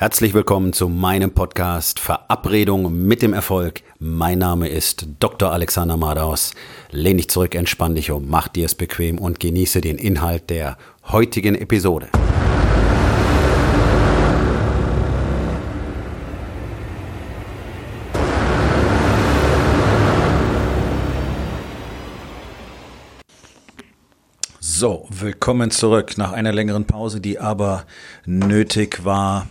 Herzlich willkommen zu meinem Podcast Verabredung mit dem Erfolg. Mein Name ist Dr. Alexander Madaus. Lehn dich zurück, entspann dich um, mach dir es bequem und genieße den Inhalt der heutigen Episode. So, willkommen zurück nach einer längeren Pause, die aber nötig war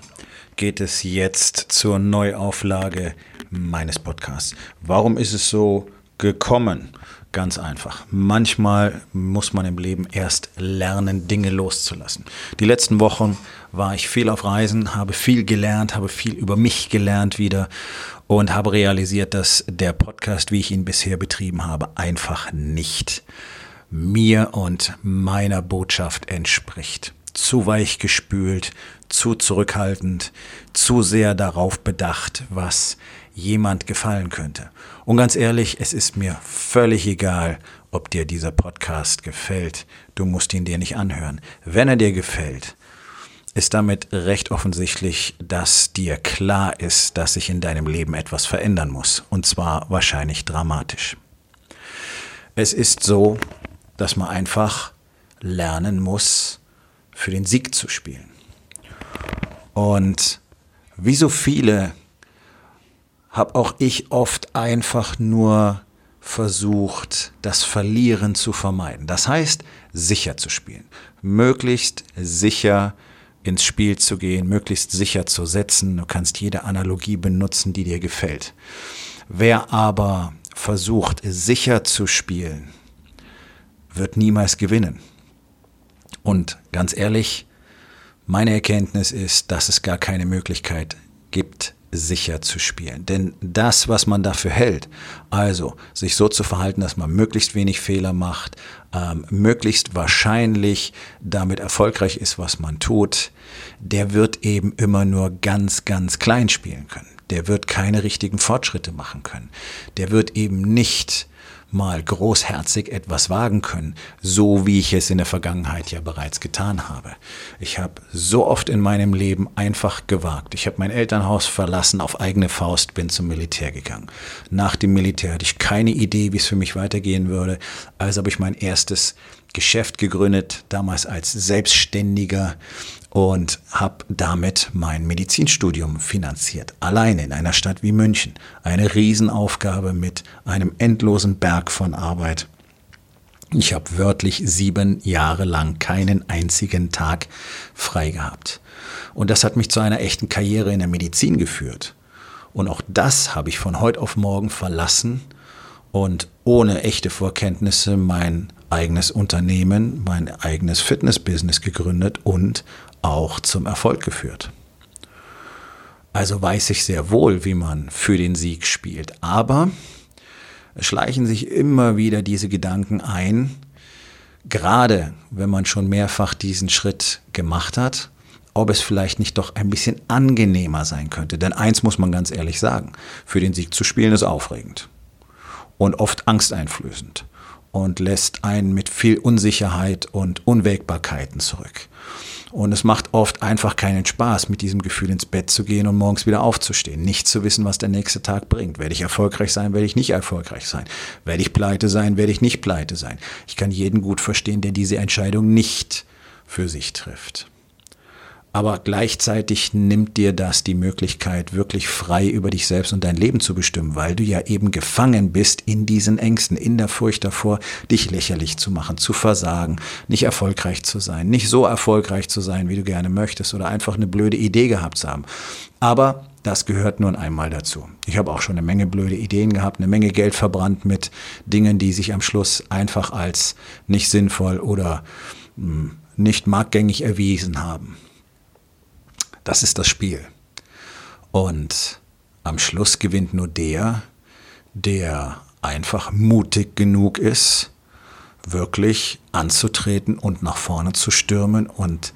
geht es jetzt zur Neuauflage meines Podcasts. Warum ist es so gekommen? Ganz einfach. Manchmal muss man im Leben erst lernen, Dinge loszulassen. Die letzten Wochen war ich viel auf Reisen, habe viel gelernt, habe viel über mich gelernt wieder und habe realisiert, dass der Podcast, wie ich ihn bisher betrieben habe, einfach nicht mir und meiner Botschaft entspricht zu weich gespült, zu zurückhaltend, zu sehr darauf bedacht, was jemand gefallen könnte. Und ganz ehrlich, es ist mir völlig egal, ob dir dieser Podcast gefällt. Du musst ihn dir nicht anhören. Wenn er dir gefällt, ist damit recht offensichtlich, dass dir klar ist, dass sich in deinem Leben etwas verändern muss. Und zwar wahrscheinlich dramatisch. Es ist so, dass man einfach lernen muss, für den Sieg zu spielen. Und wie so viele habe auch ich oft einfach nur versucht, das Verlieren zu vermeiden. Das heißt, sicher zu spielen. Möglichst sicher ins Spiel zu gehen, möglichst sicher zu setzen. Du kannst jede Analogie benutzen, die dir gefällt. Wer aber versucht, sicher zu spielen, wird niemals gewinnen. Und ganz ehrlich, meine Erkenntnis ist, dass es gar keine Möglichkeit gibt, sicher zu spielen. Denn das, was man dafür hält, also sich so zu verhalten, dass man möglichst wenig Fehler macht, ähm, möglichst wahrscheinlich damit erfolgreich ist, was man tut, der wird eben immer nur ganz, ganz klein spielen können. Der wird keine richtigen Fortschritte machen können. Der wird eben nicht mal großherzig etwas wagen können, so wie ich es in der Vergangenheit ja bereits getan habe. Ich habe so oft in meinem Leben einfach gewagt. Ich habe mein Elternhaus verlassen, auf eigene Faust bin zum Militär gegangen. Nach dem Militär hatte ich keine Idee, wie es für mich weitergehen würde, also habe ich mein erstes Geschäft gegründet, damals als Selbstständiger und habe damit mein Medizinstudium finanziert. Alleine in einer Stadt wie München. Eine Riesenaufgabe mit einem endlosen Berg von Arbeit. Ich habe wörtlich sieben Jahre lang keinen einzigen Tag frei gehabt. Und das hat mich zu einer echten Karriere in der Medizin geführt. Und auch das habe ich von heute auf morgen verlassen und ohne echte Vorkenntnisse mein eigenes Unternehmen, mein eigenes Fitnessbusiness gegründet und auch zum Erfolg geführt. Also weiß ich sehr wohl, wie man für den Sieg spielt. Aber es schleichen sich immer wieder diese Gedanken ein, gerade wenn man schon mehrfach diesen Schritt gemacht hat, ob es vielleicht nicht doch ein bisschen angenehmer sein könnte. Denn eins muss man ganz ehrlich sagen, für den Sieg zu spielen ist aufregend und oft angsteinflößend und lässt einen mit viel Unsicherheit und Unwägbarkeiten zurück. Und es macht oft einfach keinen Spaß, mit diesem Gefühl ins Bett zu gehen und morgens wieder aufzustehen. Nicht zu wissen, was der nächste Tag bringt. Werde ich erfolgreich sein, werde ich nicht erfolgreich sein. Werde ich pleite sein, werde ich nicht pleite sein. Ich kann jeden gut verstehen, der diese Entscheidung nicht für sich trifft aber gleichzeitig nimmt dir das die Möglichkeit, wirklich frei über dich selbst und dein Leben zu bestimmen, weil du ja eben gefangen bist in diesen Ängsten, in der Furcht davor, dich lächerlich zu machen, zu versagen, nicht erfolgreich zu sein, nicht so erfolgreich zu sein, wie du gerne möchtest oder einfach eine blöde Idee gehabt zu haben. Aber das gehört nun einmal dazu. Ich habe auch schon eine Menge blöde Ideen gehabt, eine Menge Geld verbrannt mit Dingen, die sich am Schluss einfach als nicht sinnvoll oder hm, nicht marktgängig erwiesen haben. Das ist das Spiel. Und am Schluss gewinnt nur der, der einfach mutig genug ist, wirklich anzutreten und nach vorne zu stürmen und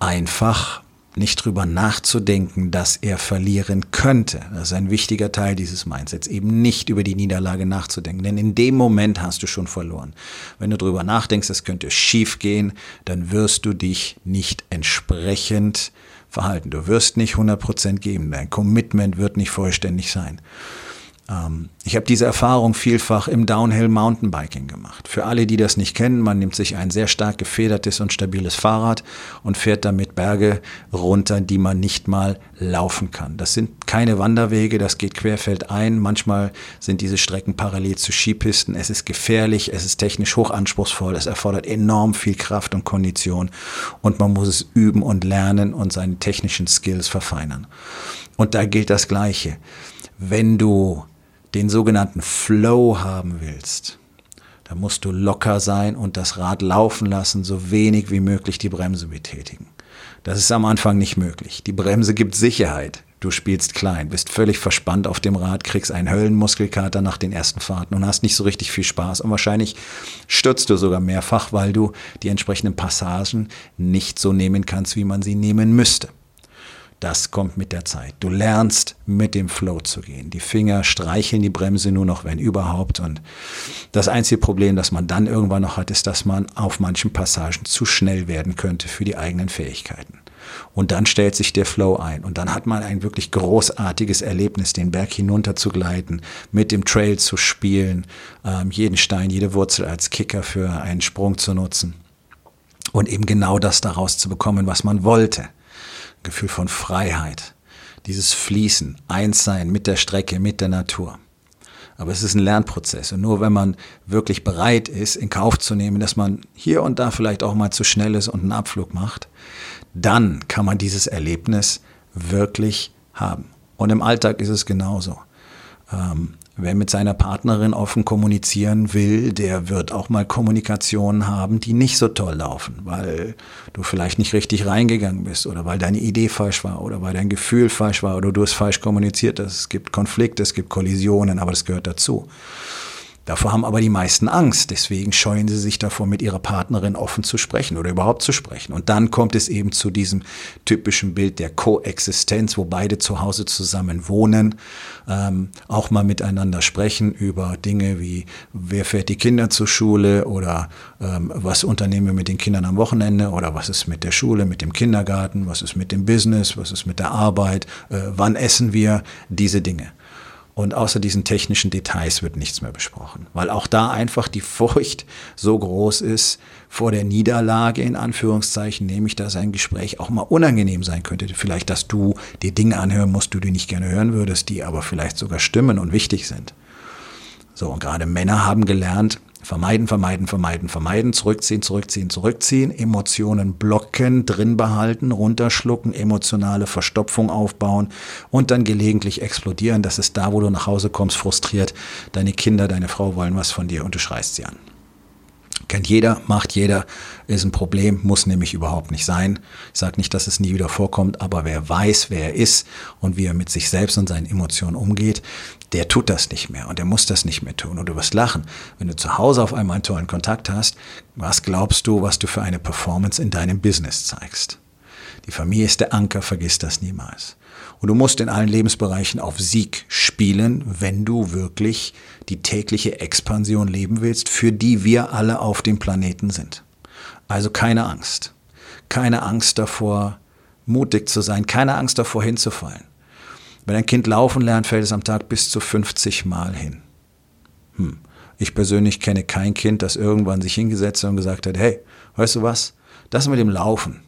einfach nicht drüber nachzudenken, dass er verlieren könnte. Das ist ein wichtiger Teil dieses Mindsets, eben nicht über die Niederlage nachzudenken. Denn in dem Moment hast du schon verloren. Wenn du drüber nachdenkst, es könnte schief gehen, dann wirst du dich nicht entsprechend verhalten. Du wirst nicht 100% geben. Dein Commitment wird nicht vollständig sein. Ähm, ich habe diese Erfahrung vielfach im Downhill Mountainbiking gemacht. Für alle, die das nicht kennen, man nimmt sich ein sehr stark gefedertes und stabiles Fahrrad und fährt damit Berge runter, die man nicht mal laufen kann. Das sind keine Wanderwege, das geht querfeldein. Manchmal sind diese Strecken parallel zu Skipisten. Es ist gefährlich, es ist technisch hochanspruchsvoll, es erfordert enorm viel Kraft und Kondition und man muss es üben und lernen und seine technischen Skills verfeinern. Und da gilt das Gleiche. Wenn du den sogenannten Flow haben willst, dann musst du locker sein und das Rad laufen lassen, so wenig wie möglich die Bremse betätigen. Das ist am Anfang nicht möglich. Die Bremse gibt Sicherheit. Du spielst klein, bist völlig verspannt auf dem Rad, kriegst einen Höllenmuskelkater nach den ersten Fahrten und hast nicht so richtig viel Spaß. Und wahrscheinlich stürzt du sogar mehrfach, weil du die entsprechenden Passagen nicht so nehmen kannst, wie man sie nehmen müsste. Das kommt mit der Zeit. Du lernst mit dem Flow zu gehen. Die Finger streicheln die Bremse nur noch, wenn überhaupt. Und das einzige Problem, das man dann irgendwann noch hat, ist, dass man auf manchen Passagen zu schnell werden könnte für die eigenen Fähigkeiten. Und dann stellt sich der Flow ein. Und dann hat man ein wirklich großartiges Erlebnis, den Berg hinunter zu gleiten, mit dem Trail zu spielen, ähm, jeden Stein, jede Wurzel als Kicker für einen Sprung zu nutzen. Und eben genau das daraus zu bekommen, was man wollte. Gefühl von Freiheit, dieses Fließen, Einssein mit der Strecke, mit der Natur. Aber es ist ein Lernprozess. Und nur wenn man wirklich bereit ist, in Kauf zu nehmen, dass man hier und da vielleicht auch mal zu schnell ist und einen Abflug macht, dann kann man dieses Erlebnis wirklich haben. Und im Alltag ist es genauso. Ähm, Wer mit seiner Partnerin offen kommunizieren will, der wird auch mal Kommunikationen haben, die nicht so toll laufen, weil du vielleicht nicht richtig reingegangen bist oder weil deine Idee falsch war oder weil dein Gefühl falsch war oder du es falsch kommuniziert hast. Es gibt Konflikte, es gibt Kollisionen, aber das gehört dazu. Davor haben aber die meisten Angst. Deswegen scheuen sie sich davor, mit ihrer Partnerin offen zu sprechen oder überhaupt zu sprechen. Und dann kommt es eben zu diesem typischen Bild der Koexistenz, wo beide zu Hause zusammen wohnen, ähm, auch mal miteinander sprechen über Dinge wie, wer fährt die Kinder zur Schule oder ähm, was unternehmen wir mit den Kindern am Wochenende oder was ist mit der Schule, mit dem Kindergarten, was ist mit dem Business, was ist mit der Arbeit, äh, wann essen wir, diese Dinge. Und außer diesen technischen Details wird nichts mehr besprochen, weil auch da einfach die Furcht so groß ist vor der Niederlage, in Anführungszeichen, nämlich dass ein Gespräch auch mal unangenehm sein könnte. Vielleicht, dass du dir Dinge anhören musst, die du nicht gerne hören würdest, die aber vielleicht sogar stimmen und wichtig sind. So, und gerade Männer haben gelernt, Vermeiden, vermeiden, vermeiden, vermeiden, zurückziehen, zurückziehen, zurückziehen, Emotionen blocken, drin behalten, runterschlucken, emotionale Verstopfung aufbauen und dann gelegentlich explodieren. Das ist da, wo du nach Hause kommst, frustriert. Deine Kinder, deine Frau wollen was von dir und du schreist sie an. Kennt jeder, macht jeder, ist ein Problem, muss nämlich überhaupt nicht sein. Ich sage nicht, dass es nie wieder vorkommt, aber wer weiß, wer er ist und wie er mit sich selbst und seinen Emotionen umgeht, der tut das nicht mehr und der muss das nicht mehr tun. Und du wirst lachen, wenn du zu Hause auf einmal einen tollen Kontakt hast, was glaubst du, was du für eine Performance in deinem Business zeigst? Die Familie ist der Anker, vergiss das niemals. Und du musst in allen Lebensbereichen auf Sieg spielen, wenn du wirklich die tägliche Expansion leben willst, für die wir alle auf dem Planeten sind. Also keine Angst. Keine Angst davor, mutig zu sein, keine Angst davor hinzufallen. Wenn ein Kind laufen lernt, fällt es am Tag bis zu 50 Mal hin. Hm. Ich persönlich kenne kein Kind, das irgendwann sich hingesetzt hat und gesagt hat, hey, weißt du was? Das mit dem Laufen,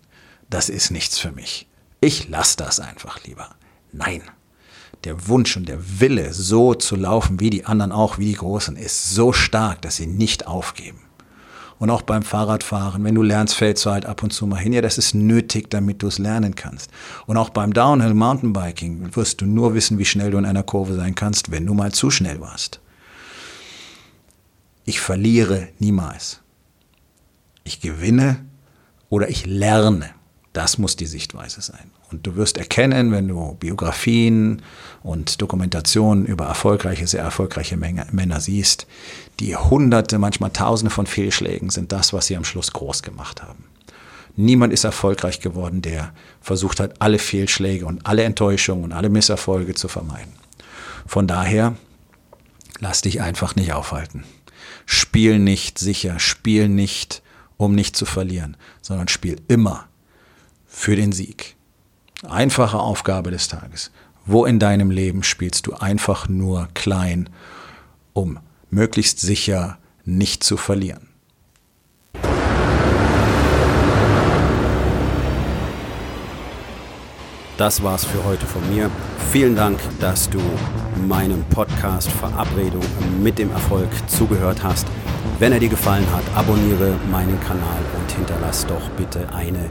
das ist nichts für mich. Ich lasse das einfach lieber. Nein. Der Wunsch und der Wille, so zu laufen wie die anderen auch, wie die Großen, ist so stark, dass sie nicht aufgeben. Und auch beim Fahrradfahren, wenn du lernst, fällst du halt ab und zu mal hin. Ja, das ist nötig, damit du es lernen kannst. Und auch beim Downhill Mountainbiking wirst du nur wissen, wie schnell du in einer Kurve sein kannst, wenn du mal zu schnell warst. Ich verliere niemals. Ich gewinne oder ich lerne. Das muss die Sichtweise sein. Und du wirst erkennen, wenn du Biografien und Dokumentationen über erfolgreiche, sehr erfolgreiche Männer siehst, die Hunderte, manchmal Tausende von Fehlschlägen sind das, was sie am Schluss groß gemacht haben. Niemand ist erfolgreich geworden, der versucht hat, alle Fehlschläge und alle Enttäuschungen und alle Misserfolge zu vermeiden. Von daher, lass dich einfach nicht aufhalten. Spiel nicht sicher, spiel nicht, um nicht zu verlieren, sondern spiel immer für den Sieg. Einfache Aufgabe des Tages. Wo in deinem Leben spielst du einfach nur klein, um möglichst sicher nicht zu verlieren? Das war's für heute von mir. Vielen Dank, dass du meinem Podcast Verabredung mit dem Erfolg zugehört hast. Wenn er dir gefallen hat, abonniere meinen Kanal und hinterlass doch bitte eine